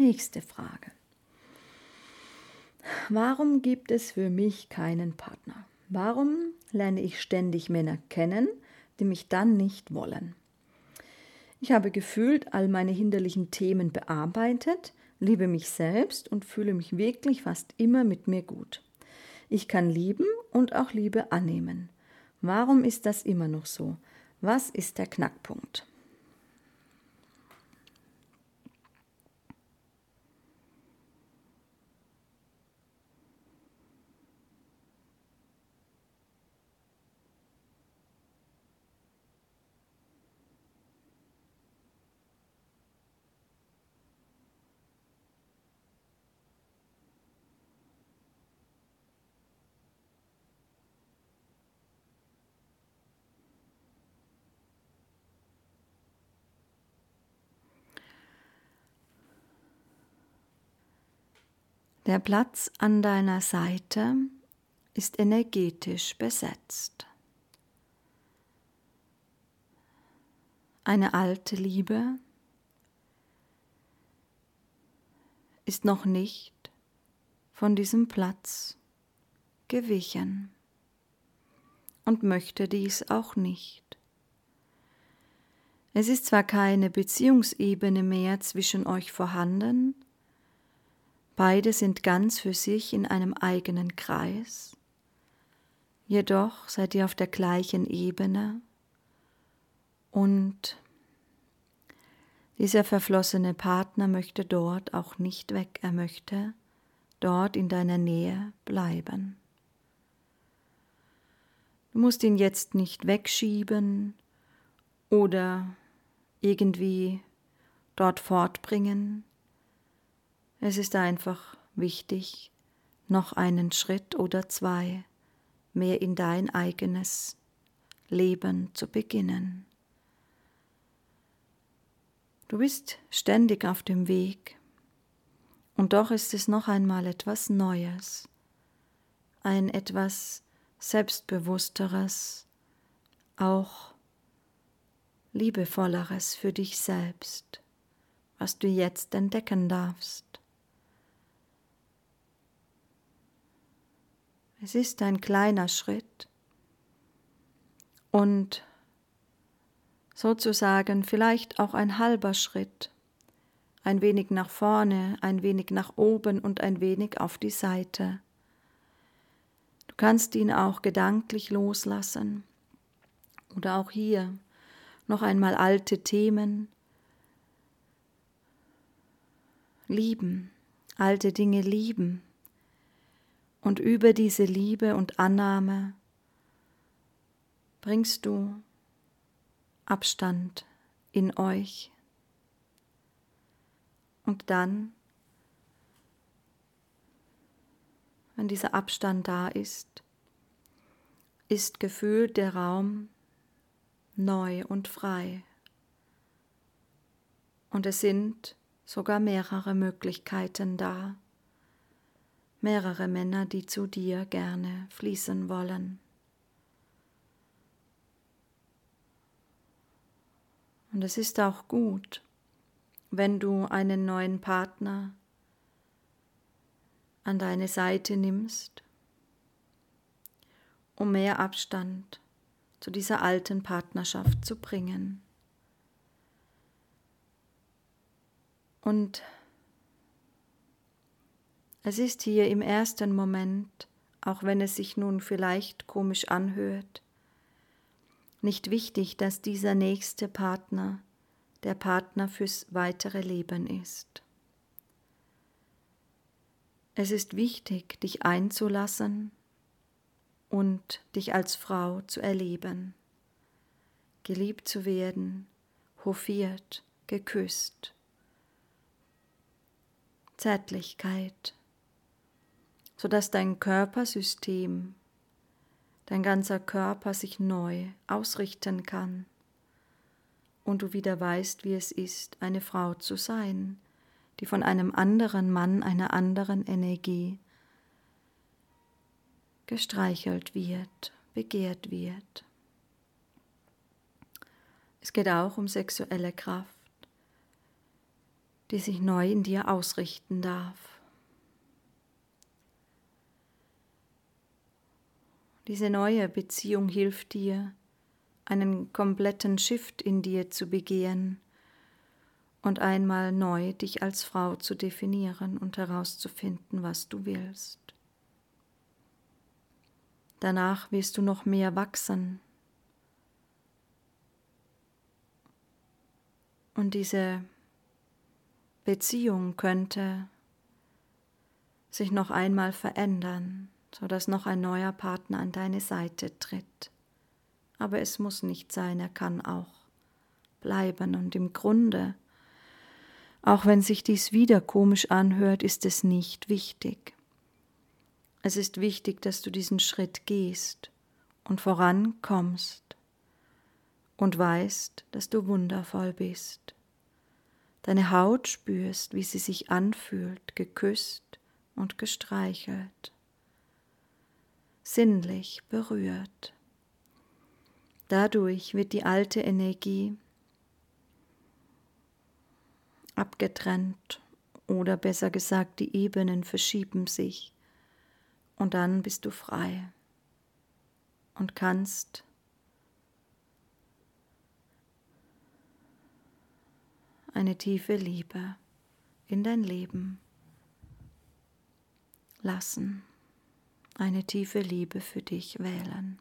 Nächste Frage. Warum gibt es für mich keinen Partner? Warum lerne ich ständig Männer kennen, die mich dann nicht wollen? Ich habe gefühlt all meine hinderlichen Themen bearbeitet, liebe mich selbst und fühle mich wirklich fast immer mit mir gut. Ich kann lieben und auch Liebe annehmen. Warum ist das immer noch so? Was ist der Knackpunkt? Der Platz an deiner Seite ist energetisch besetzt. Eine alte Liebe ist noch nicht von diesem Platz gewichen und möchte dies auch nicht. Es ist zwar keine Beziehungsebene mehr zwischen euch vorhanden, Beide sind ganz für sich in einem eigenen Kreis. Jedoch seid ihr auf der gleichen Ebene und dieser verflossene Partner möchte dort auch nicht weg, er möchte dort in deiner Nähe bleiben. Du musst ihn jetzt nicht wegschieben oder irgendwie dort fortbringen, es ist einfach wichtig, noch einen Schritt oder zwei mehr in dein eigenes Leben zu beginnen. Du bist ständig auf dem Weg und doch ist es noch einmal etwas Neues, ein etwas selbstbewussteres, auch liebevolleres für dich selbst, was du jetzt entdecken darfst. Es ist ein kleiner Schritt. Und sozusagen vielleicht auch ein halber Schritt, ein wenig nach vorne, ein wenig nach oben und ein wenig auf die Seite. Du kannst ihn auch gedanklich loslassen. Oder auch hier noch einmal alte Themen lieben, alte Dinge lieben und über diese Liebe und Annahme bringst du Abstand in euch. Und dann, wenn dieser Abstand da ist, ist gefühlt der Raum neu und frei. Und es sind sogar mehrere Möglichkeiten da mehrere Männer, die zu dir gerne fließen wollen. Und es ist auch gut, wenn du einen neuen Partner an deine Seite nimmst, um mehr Abstand zu dieser alten Partnerschaft zu bringen. Und es ist hier im ersten Moment, auch wenn es sich nun vielleicht komisch anhört, nicht wichtig, dass dieser nächste Partner der Partner fürs weitere Leben ist. Es ist wichtig, dich einzulassen und dich als Frau zu erleben, geliebt zu werden, hofiert, geküsst. Zärtlichkeit, sodass dein Körpersystem, dein ganzer Körper sich neu ausrichten kann und du wieder weißt, wie es ist, eine Frau zu sein, die von einem anderen Mann, einer anderen Energie gestreichelt wird, begehrt wird. Es geht auch um sexuelle Kraft. die sich neu in dir ausrichten darf. Diese neue Beziehung hilft dir, einen kompletten Shift in dir zu begehen und einmal neu dich als Frau zu definieren und herauszufinden, was du willst. Danach wirst du noch mehr wachsen. Und diese Beziehung könnte sich noch einmal verändern, sodass noch ein neuer Partner an deine Seite tritt. Aber es muss nicht sein, er kann auch bleiben. Und im Grunde, auch wenn sich dies wieder komisch anhört, ist es nicht wichtig. Es ist wichtig, dass du diesen Schritt gehst und vorankommst und weißt, dass du wundervoll bist. Deine Haut spürst, wie sie sich anfühlt, geküsst und gestreichelt, sinnlich berührt. Dadurch wird die alte Energie abgetrennt oder besser gesagt, die Ebenen verschieben sich und dann bist du frei und kannst eine tiefe Liebe in dein Leben lassen, eine tiefe Liebe für dich wählen.